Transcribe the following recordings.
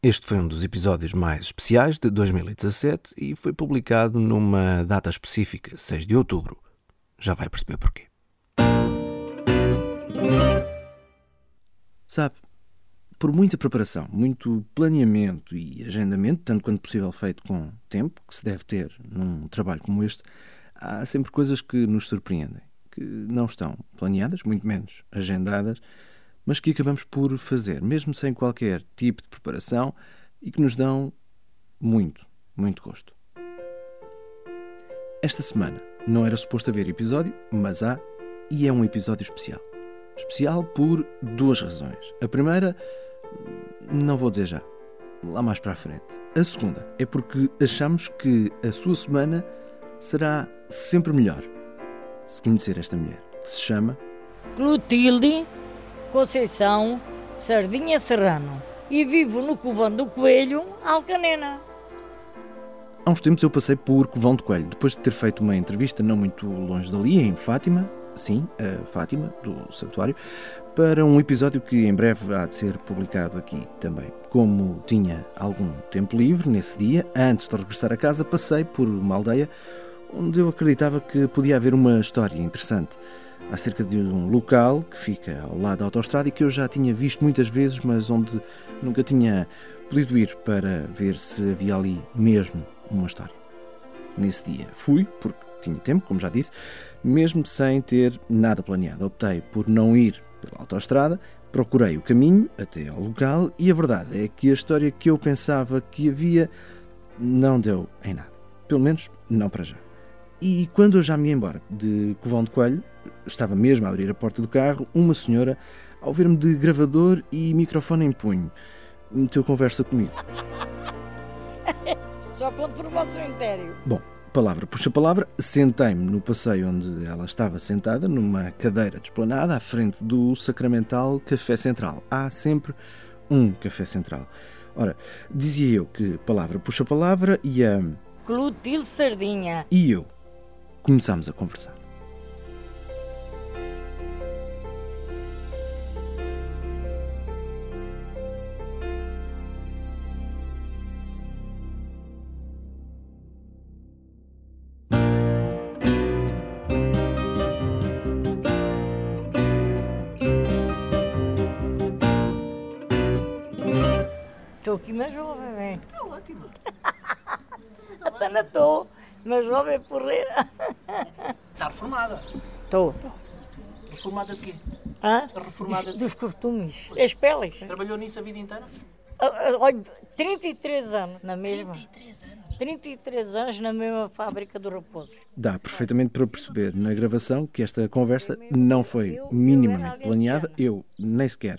Este foi um dos episódios mais especiais de 2017 e foi publicado numa data específica, 6 de outubro. Já vai perceber porquê. Sabe, por muita preparação, muito planeamento e agendamento, tanto quanto possível feito com tempo, que se deve ter num trabalho como este, há sempre coisas que nos surpreendem, que não estão planeadas, muito menos agendadas, mas que acabamos por fazer, mesmo sem qualquer tipo de preparação e que nos dão muito, muito gosto. Esta semana não era suposto haver episódio, mas há e é um episódio especial. Especial por duas razões. A primeira, não vou dizer já, lá mais para a frente. A segunda é porque achamos que a sua semana será sempre melhor se conhecer esta mulher, que se chama Clotilde Conceição Sardinha Serrano e vivo no Covão do Coelho, Alcanena. Há uns tempos eu passei por Covão do Coelho, depois de ter feito uma entrevista não muito longe dali, em Fátima, sim, a Fátima, do Santuário, para um episódio que em breve há de ser publicado aqui também. Como tinha algum tempo livre nesse dia, antes de regressar a casa, passei por uma aldeia onde eu acreditava que podia haver uma história interessante acerca de um local que fica ao lado da autostrada e que eu já tinha visto muitas vezes, mas onde nunca tinha podido ir para ver se havia ali mesmo uma história. Nesse dia fui, porque tinha tempo, como já disse, mesmo sem ter nada planeado. Optei por não ir pela autostrada, procurei o caminho até ao local e a verdade é que a história que eu pensava que havia não deu em nada. Pelo menos não para já. E quando eu já me ia embora de Covão de Coelho, estava mesmo a abrir a porta do carro, uma senhora, ao ver-me de gravador e microfone em punho, meteu conversa comigo. Só quando formou o cemitério. Bom, palavra puxa palavra, sentei-me no passeio onde ela estava sentada, numa cadeira desplanada, à frente do sacramental Café Central. Há sempre um Café Central. Ora, dizia eu que palavra puxa palavra e a. Clotilde Sardinha. E eu começámos a conversar. Estou aqui mais jovem, bem. Está ótimo. Até não estou, mais jovem porreira. Está reformada. Estou, estou. Reformada de quê? Hã? Reformada Dos, dos costumes, as peles. Trabalhou nisso a vida inteira? Ah, ah, Olha, 33 anos na mesma. 33 anos. 33 anos na mesma fábrica do Raposo. Dá perfeitamente para perceber na gravação que esta conversa não foi minimamente planeada. Eu nem sequer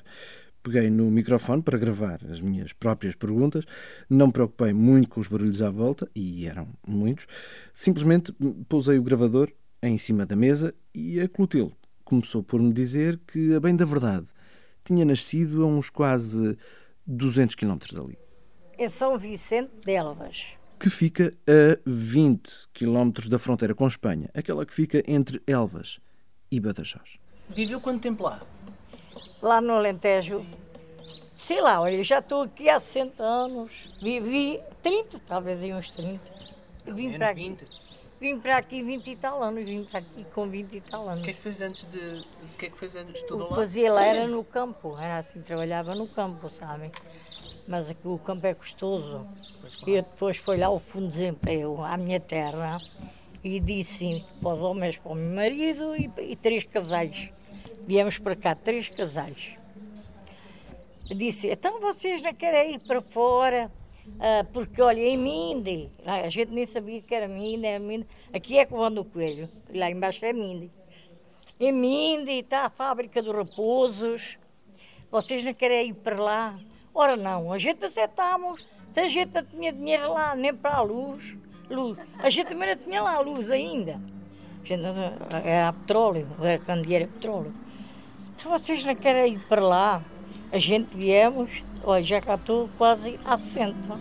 peguei no microfone para gravar as minhas próprias perguntas, não me preocupei muito com os barulhos à volta, e eram muitos. Simplesmente pousei o gravador em cima da mesa e a Clotilde começou por me dizer que, a bem da verdade, tinha nascido a uns quase 200 quilómetros dali. Em São Vicente de Elvas. que fica a 20 km da fronteira com Espanha, aquela que fica entre Elvas e Badajoz. Viveu quanto tempo lá? Lá no Alentejo. Sei lá, olha, eu já estou aqui há 60 anos. Vivi 30, talvez aí uns 30. Vim para aqui. 20. Vim para aqui 20 e tal anos, vim para aqui com 20 e tal anos. O que é que fez antes de. O que é que fez antes? O Estudou que lá? fazia lá era no campo, era assim, trabalhava no campo, sabem? Mas aqui o campo é custoso. E eu depois fui lá ao fundo de desemprego, à minha terra, e disse para os homens, para o meu marido e, e três casais. Viemos para cá, três casais. Disse, então vocês não querem ir para fora? Ah, porque, olha, em Minde, lá a gente nem sabia que era Minde, Minde. aqui é Covão do Coelho, lá embaixo é Minde. Em Minde está a fábrica de raposos. Vocês não querem ir para lá? Ora não, a gente aceitámos. A gente não tinha dinheiro lá, nem para a luz. luz. A gente também não tinha lá luz ainda. A gente era petróleo, era candeeiro petróleo. Então vocês não querem ir para lá? A gente viemos, olha, já cá estou quase assento.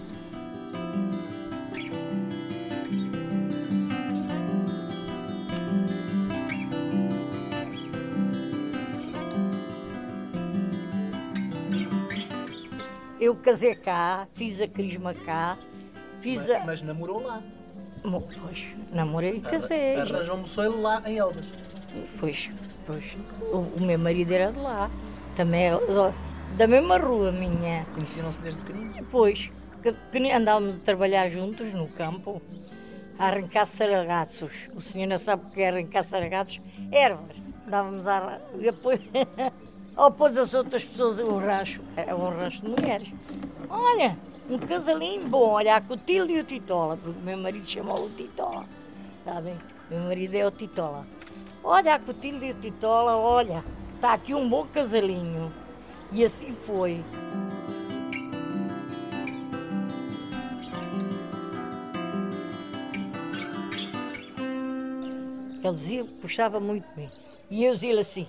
eu casei cá, fiz a crisma cá, fiz Mas, a. mas namorou lá. Pois, namorei e casei. Arranjou um moçoilo lá em Elvas. Pois, pois. O, o meu marido era de lá. Também é da mesma rua minha. Conheciam-se desde pequenino. Pois, que, que andávamos a trabalhar juntos no campo, a arrancar saragaços. O senhor não sabe o que é arrancar saragaços? Ervas. Andávamos a e depois, ou depois as outras pessoas, o rancho, é um rancho de mulheres. Olha, um casalinho bom, olha, a Cotilho e o Titola, porque o meu marido chamou o Titola. Sabem? Meu marido é o Titola. Olha, a Cotilho e o Titola, olha, está aqui um bom casalinho. E assim foi. Ele dizia que gostava muito de mim. E eu dizia-lhe assim: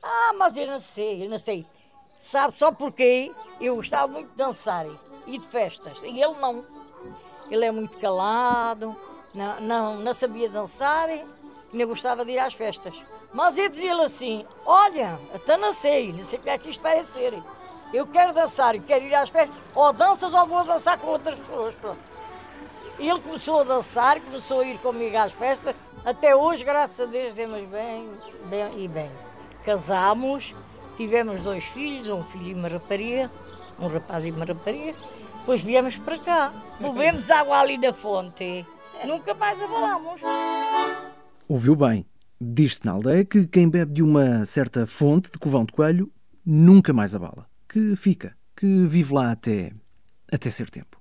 Ah, mas eu não sei, eu não sei. Sabe só porquê? Eu gostava muito de dançar e de festas. E ele não. Ele é muito calado, não, não, não sabia dançar não gostava de ir às festas. Mas eu dizia-lhe assim: Olha, até não sei, não sei o que é que isto vai ser. Eu quero dançar e quero ir às festas, ou danças ou vou dançar com outras pessoas. Pronto. Ele começou a dançar, começou a ir comigo às festas. Até hoje, graças a Deus, demos bem, bem e bem. Casámos, tivemos dois filhos, um filho e uma rapariga, um rapaz e uma rapariga. Depois viemos para cá. Bebemos água ali da fonte. Nunca mais abalámos. Ouviu bem. Diz-se na aldeia que quem bebe de uma certa fonte de covão de coelho nunca mais abala. Que fica, que vive lá até, até ser tempo.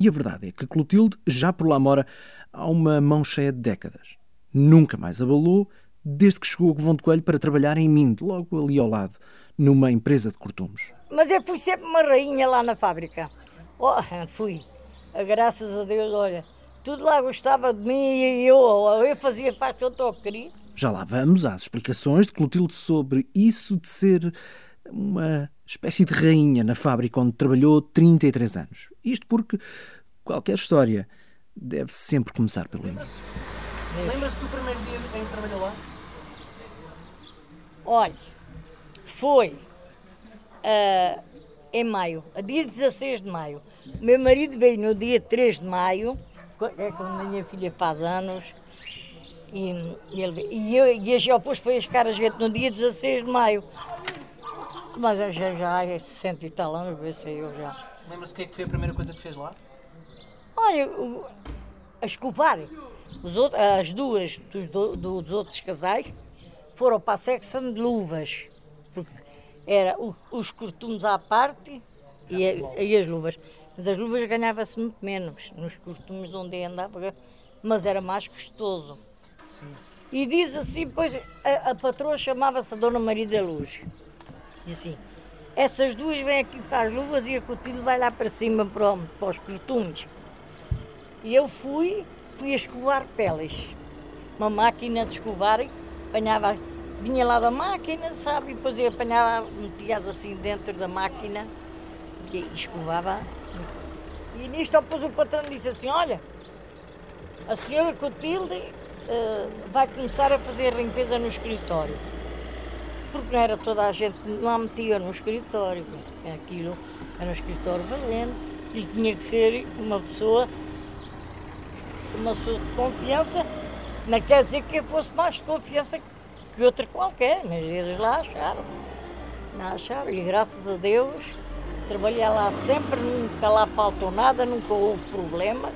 E a verdade é que Clotilde já por lá mora há uma mão cheia de décadas. Nunca mais abalou desde que chegou ao Covão de Coelho para trabalhar em Minde, logo ali ao lado, numa empresa de cortumes. Mas eu fui sempre uma rainha lá na fábrica. Oh, fui. Graças a Deus, olha, tudo lá gostava de mim e eu, eu fazia faz que eu estou a querer. Já lá vamos às explicações de Clotilde sobre isso de ser uma espécie de rainha na fábrica onde trabalhou 33 anos. Isto porque qualquer história deve sempre começar pelo início. Lembra-se do primeiro dia em que trabalhou lá? Olha, foi ah, em maio, a dia 16 de maio. Meu marido veio no dia 3 de maio, quando a minha filha faz anos, e, e ele, e eu, e a Geopôs foi a gente no dia 16 de maio. Mas eu já, já há 60 e tal anos, vê se eu já. Lembra-se o que é que foi a primeira coisa que fez lá? Olha, o- a escovar. Os outros, as duas dos, do- dos outros casais foram para a secção de luvas. Porque era o- os cortumes à parte e, a- e as luvas. Mas as luvas ganhava-se muito menos nos cortumes onde andava, mas era mais custoso. E diz assim, pois a, a patroa chamava-se Dona Maria da Luz. Diz assim, essas duas vêm aqui para as luvas e a Cotilde vai lá para cima para, para os costumes. E eu fui, fui a escovar peles. Uma máquina de escovar, apanhava, vinha lá da máquina, sabe? E depois eu apanhava, metia assim dentro da máquina e escovava. E nisto depois o patrão disse assim, olha, a senhora Cotilde eh, vai começar a fazer limpeza no escritório. Porque não era toda a gente que lá metia no escritório. Aquilo era um escritório valente. E tinha que ser uma pessoa, uma pessoa de confiança. Não quer dizer que eu fosse mais de confiança que outra qualquer, mas eles lá acharam. Não acharam. E graças a Deus trabalhei lá sempre, nunca lá faltou nada, nunca houve problema.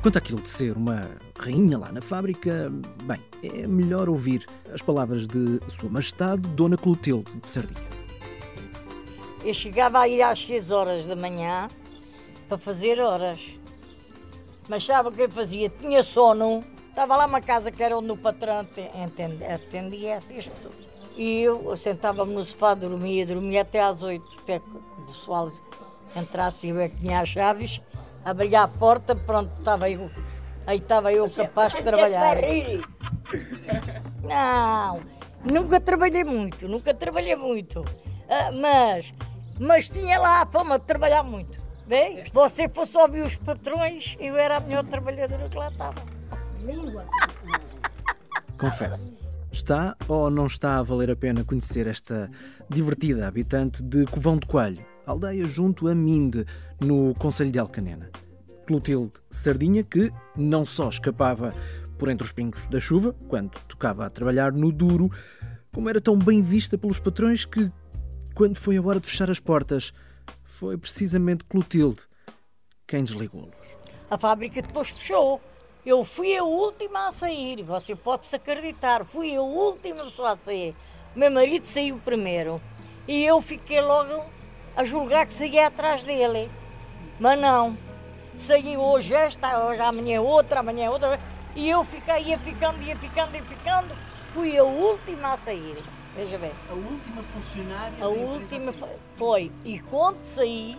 Quanto àquilo de ser uma rainha lá na fábrica, bem, é melhor ouvir as palavras de Sua Majestade Dona Clotilde de Sardinha. Eu chegava a ir às 6 horas da manhã para fazer horas. Mas sabe o que eu fazia? Tinha sono. Estava lá uma casa que era onde o patrão atendia essas pessoas. E eu sentava-me no sofá, dormia, dormia até às 8, até que o pessoal entrasse e eu é que tinha as chaves, abria a porta, pronto, estava eu, aí estava eu capaz de trabalhar. Não, nunca trabalhei muito, nunca trabalhei muito. Ah, mas, mas tinha lá a fama de trabalhar muito. Vês? Se você fosse ouvir os patrões, eu era a melhor trabalhadora que lá estava. Confesse, está ou não está a valer a pena conhecer esta divertida habitante de Covão de Coelho? aldeia junto a Minde, no Conselho de Alcanena. Clotilde Sardinha, que não só escapava por entre os pingos da chuva, quando tocava a trabalhar no duro, como era tão bem vista pelos patrões que, quando foi a hora de fechar as portas, foi precisamente Clotilde quem desligou-los. A fábrica depois fechou. Eu fui a última a sair, você pode-se acreditar, fui a última pessoa a sair. Meu marido saiu primeiro e eu fiquei logo a julgar que saía atrás dele. Mas não, saí hoje esta, hoje amanhã outra, amanhã outra, e eu fiquei, ia ficando, ia ficando, ia ficando, fui a última a sair. Veja bem. A última funcionária A última assim. foi- foi. E quando saí,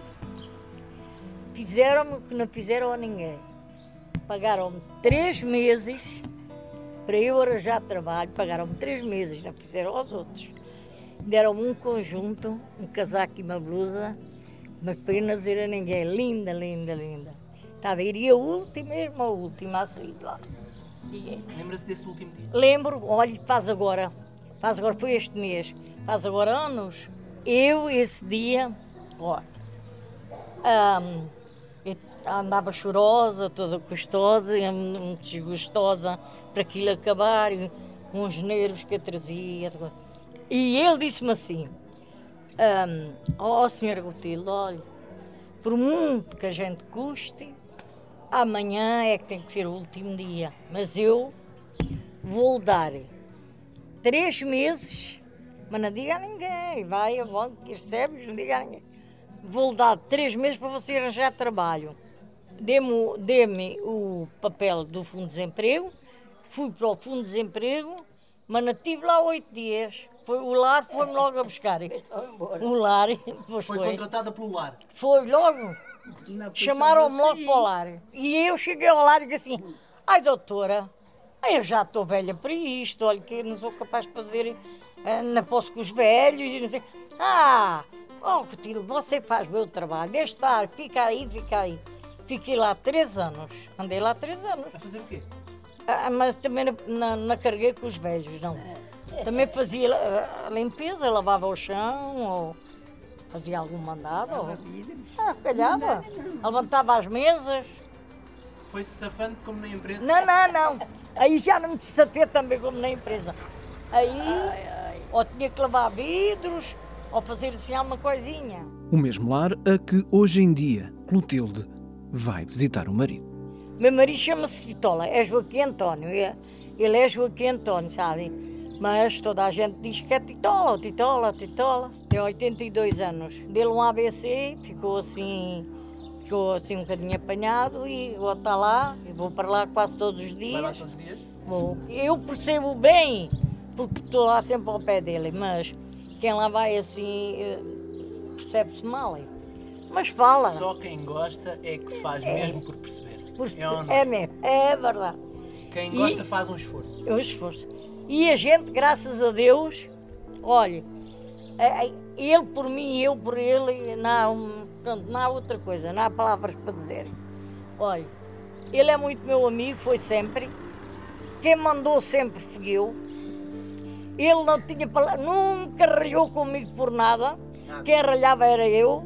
fizeram-me o que não fizeram a ninguém. Pagaram-me três meses para eu arranjar trabalho. Pagaram-me três meses, não fizeram aos outros. Deram-me um conjunto, um casaco e uma blusa, mas para não dizer a ninguém. Linda, linda, linda. Está a? E a última, mesmo a última a sair de lá. Lembra-se desse último dia? Lembro, olha, faz agora, faz agora, foi este mês, faz agora anos. Eu, esse dia, ahm, eu andava chorosa, toda gostosa, e muito desgostosa para aquilo acabar, e uns nervos que eu trazia. E ele disse-me assim, ó oh, senhora Gotilde, olha, por muito que a gente custe, amanhã é que tem que ser o último dia, mas eu vou dar três meses, mas não diga a ninguém, vai a banco, recebes, não diga a ninguém. Vou dar três meses para você arranjar trabalho. Dê-me o- dê-me o papel do Fundo de Desemprego, fui para o Fundo de Desemprego, mas não tive lá oito dias. Foi, o lar foi-me logo a buscar. O lar, Foi foi. contratada pelo lar. Foi logo. Chamaram-me logo para o lar. E eu cheguei ao lar e disse assim: Ai, doutora, eu já estou velha para isto, olha que eu não sou capaz de fazer, eh, não posso com os velhos e não sei. Ah, oh, Cotilho, você faz o trabalho, deixa estar, fica aí, fica aí. Fiquei lá três anos, andei lá três anos. A fazer o quê? Ah, mas também não, não, não carreguei com os velhos, não. Também fazia ah, a limpeza, lavava o chão, ou fazia algum mandado. Ou... Ah, calhava. Levantava as mesas. Foi-se safando como na empresa? Não, não, não. Aí já não me safei também como na empresa. Aí, ou tinha que lavar vidros, ou fazer assim alguma coisinha. O mesmo lar a que hoje em dia Clotilde vai visitar o marido. Meu marido chama-se Vitola, é Joaquim António. é- Ele é Joaquim António, sabe? Mas toda a gente diz que é Titola, Titola, Titola. Tem 82 anos. Deu um ABC, ficou assim, ficou assim um bocadinho apanhado e vou estar lá, e vou para lá quase todos os Vai lá dias. todos os dias? Vou. Eu percebo bem, porque estou lá sempre ao pé dele, mas quem lá vai assim eh, percebe-se mal. Mas fala. Só quem gosta é que faz mesmo por perceber. Por- É não? é mesmo, é verdade. Quem E- gosta faz um esforço. É um esforço. E a gente, graças a Deus, olha, é- é- ele por mim e eu por ele, não há, portanto, não há outra coisa, não há palavras para dizer. Olha, ele é muito meu amigo, foi sempre. Quem mandou sempre fui eu. Ele não tinha palavra, nunca ralhou comigo por nada. Quem ralhava era eu.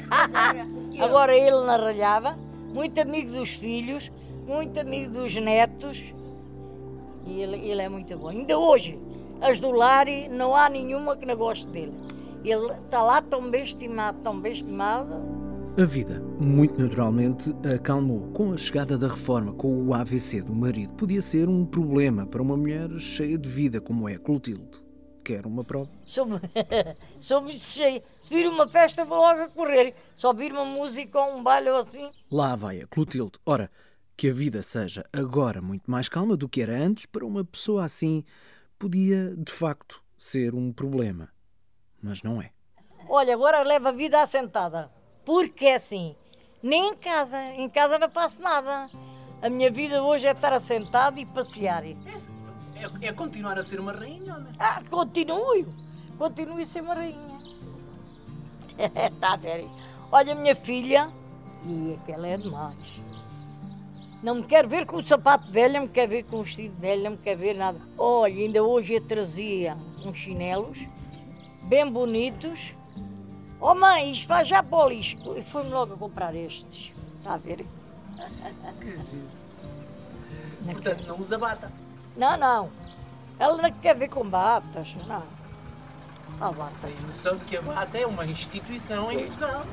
Agora ele não ralhava. Muito amigo dos filhos, muito amigo dos netos. E ele, ele é muito bom. Ainda hoje, as do Lari, não há nenhuma que não goste dele. Ele está lá tão bem estimado, tão bem estimado. A vida, muito naturalmente, acalmou. Com a chegada da reforma, com o AVC do marido, podia ser um problema para uma mulher cheia de vida como é Clotilde. Quer uma prova? Soube, soube cheio. Se vir uma festa, vou logo a correr. Só vir uma música ou um baile ou assim. Lá vai a Clotilde. Ora, que a vida seja agora muito mais calma do que era antes, para uma pessoa assim, podia de facto ser um problema. Mas não é. Olha, agora leva a vida assentada. Porque é assim, nem em casa, em casa não faço nada. A minha vida hoje é estar assentado e passear. É, é continuar a ser uma rainha, não é? Ah, continuo, continuo a ser uma rainha. Está a ver? Olha, minha filha, e aquela é demais. Não me quer ver com o sapato velho, não me quer ver com o vestido velho, não me quer ver nada. Olha, ainda hoje eu trazia uns chinelos bem bonitos Oh mãe, isto vai já para o lixo. E foi-me logo comprar estes. Está a ver? Que giro. Não, Portanto, não usa bata. não, não. Ela não quer ver com batas. Não. A bata. Tem noção de que a bata é uma instituição em Portugal.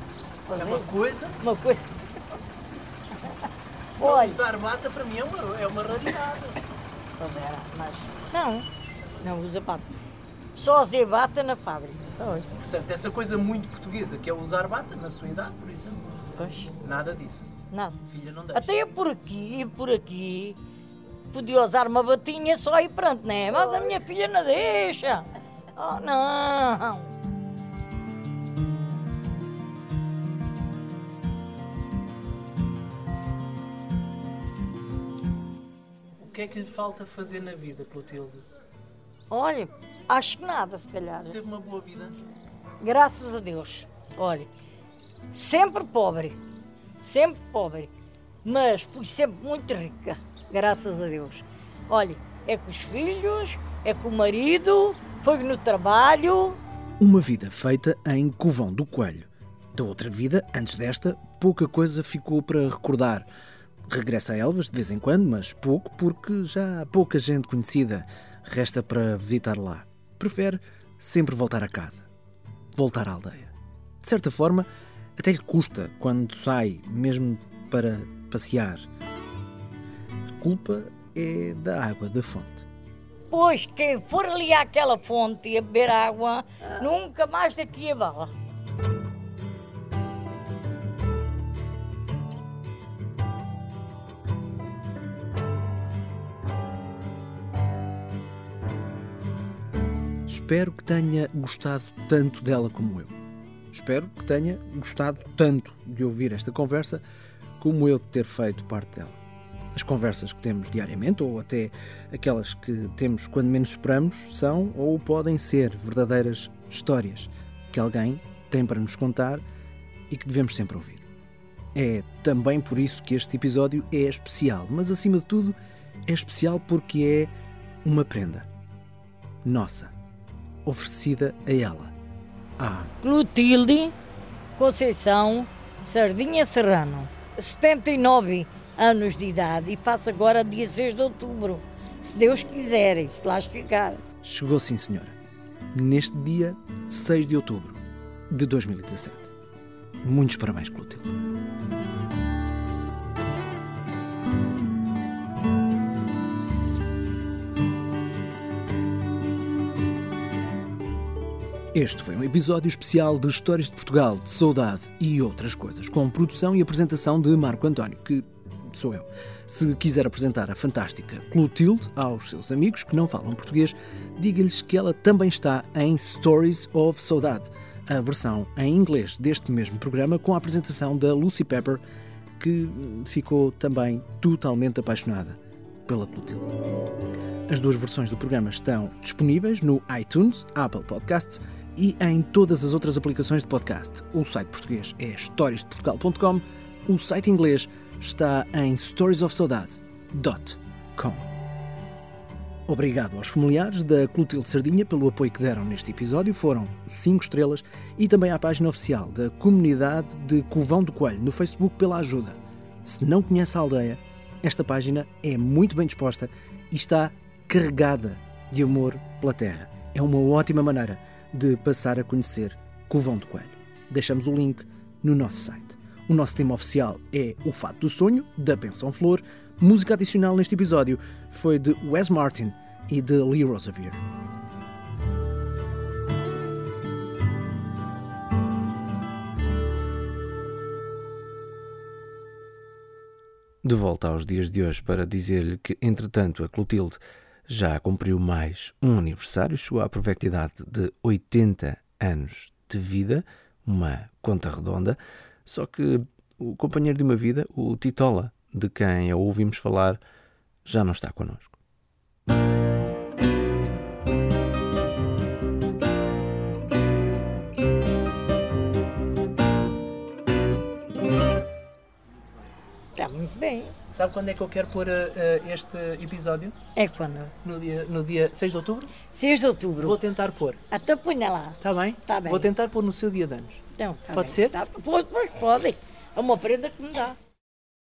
Pois É é. uma coisa. Uma coisa. Não Olha. usar bata para mim é uma, é uma raridade. Pois era, mas. Não, não usa bata. Só Zé bata na fábrica. Pois. Portanto, essa coisa muito portuguesa que é usar bata na sua idade, por exemplo. Pois. Nada disso. Não. Filha não deixa. Até por aqui, por aqui, podia usar uma batinha só e pronto, né? Mas a minha filha não deixa. Oh, não. O que é que lhe falta fazer na vida, Clotilde? Olha, acho que nada, se calhar. Teve uma boa vida? Graças a Deus. Olha, sempre pobre. Sempre pobre. Mas por sempre muito rica. Graças a Deus. Olha, é com os filhos, é com o marido, foi no trabalho. Uma vida feita em Covão do Coelho. Da outra vida, antes desta, pouca coisa ficou para recordar. Regressa a Elvas de vez em quando, mas pouco, porque já há pouca gente conhecida. Resta para visitar lá. Prefere sempre voltar a casa. Voltar à aldeia. De certa forma, até lhe custa quando sai, mesmo para passear. A culpa é da água da fonte. Pois, quem for ali àquela fonte a beber água, nunca mais daqui a bala. Espero que tenha gostado tanto dela como eu. Espero que tenha gostado tanto de ouvir esta conversa como eu de ter feito parte dela. As conversas que temos diariamente, ou até aquelas que temos quando menos esperamos, são ou podem ser verdadeiras histórias que alguém tem para nos contar e que devemos sempre ouvir. É também por isso que este episódio é especial, mas acima de tudo é especial porque é uma prenda nossa, oferecida a ela. Ah, Clotilde Conceição Sardinha Serrano, 79 anos de idade e faço agora dia 6 de outubro. Se Deus quiser, e se lá chegar. chegou sim, senhora. Neste dia 6 de outubro de 2017. Muitos parabéns, Clotilde. Este foi um episódio especial de Histórias de Portugal, de Saudade e outras coisas, com produção e apresentação de Marco António, que sou eu. Se quiser apresentar a fantástica Clotilde aos seus amigos que não falam português, diga-lhes que ela também está em Stories of Saudade, a versão em inglês deste mesmo programa, com a apresentação da Lucy Pepper, que ficou também totalmente apaixonada pela Clotilde. As duas versões do programa estão disponíveis no iTunes, Apple Podcasts e em todas as outras aplicações de podcast. O site português é historiasdeportugal.com, o site inglês está em storiesofsaudade.com. Obrigado aos familiares da Clotilde Sardinha pelo apoio que deram neste episódio, foram 5 estrelas, e também à página oficial da comunidade de Covão do Coelho no Facebook pela ajuda. Se não conhece a aldeia, esta página é muito bem disposta e está carregada de amor pela terra. É uma ótima maneira de passar a conhecer Covão do Coelho. Deixamos o link no nosso site. O nosso tema oficial é O Fato do Sonho, da Pensão Flor. Música adicional neste episódio foi de Wes Martin e de Lee Rosevere. De volta aos dias de hoje para dizer-lhe que, entretanto, a Clotilde já cumpriu mais um aniversário, chegou à provecta idade de 80 anos de vida, uma conta redonda, só que o companheiro de uma vida, o Titola, de quem a ouvimos falar, já não está connosco. É muito bem. Sabe quando é que eu quero pôr eh, este episódio? É quando? No dia, no dia 6 de outubro? 6 de outubro. Vou tentar pôr. Até ponha lá. Está bem? Tá bem. Vou tentar pôr no seu dia de anos. Então, tá Pode bem. ser? Tá, pois pode. É uma prenda que me dá.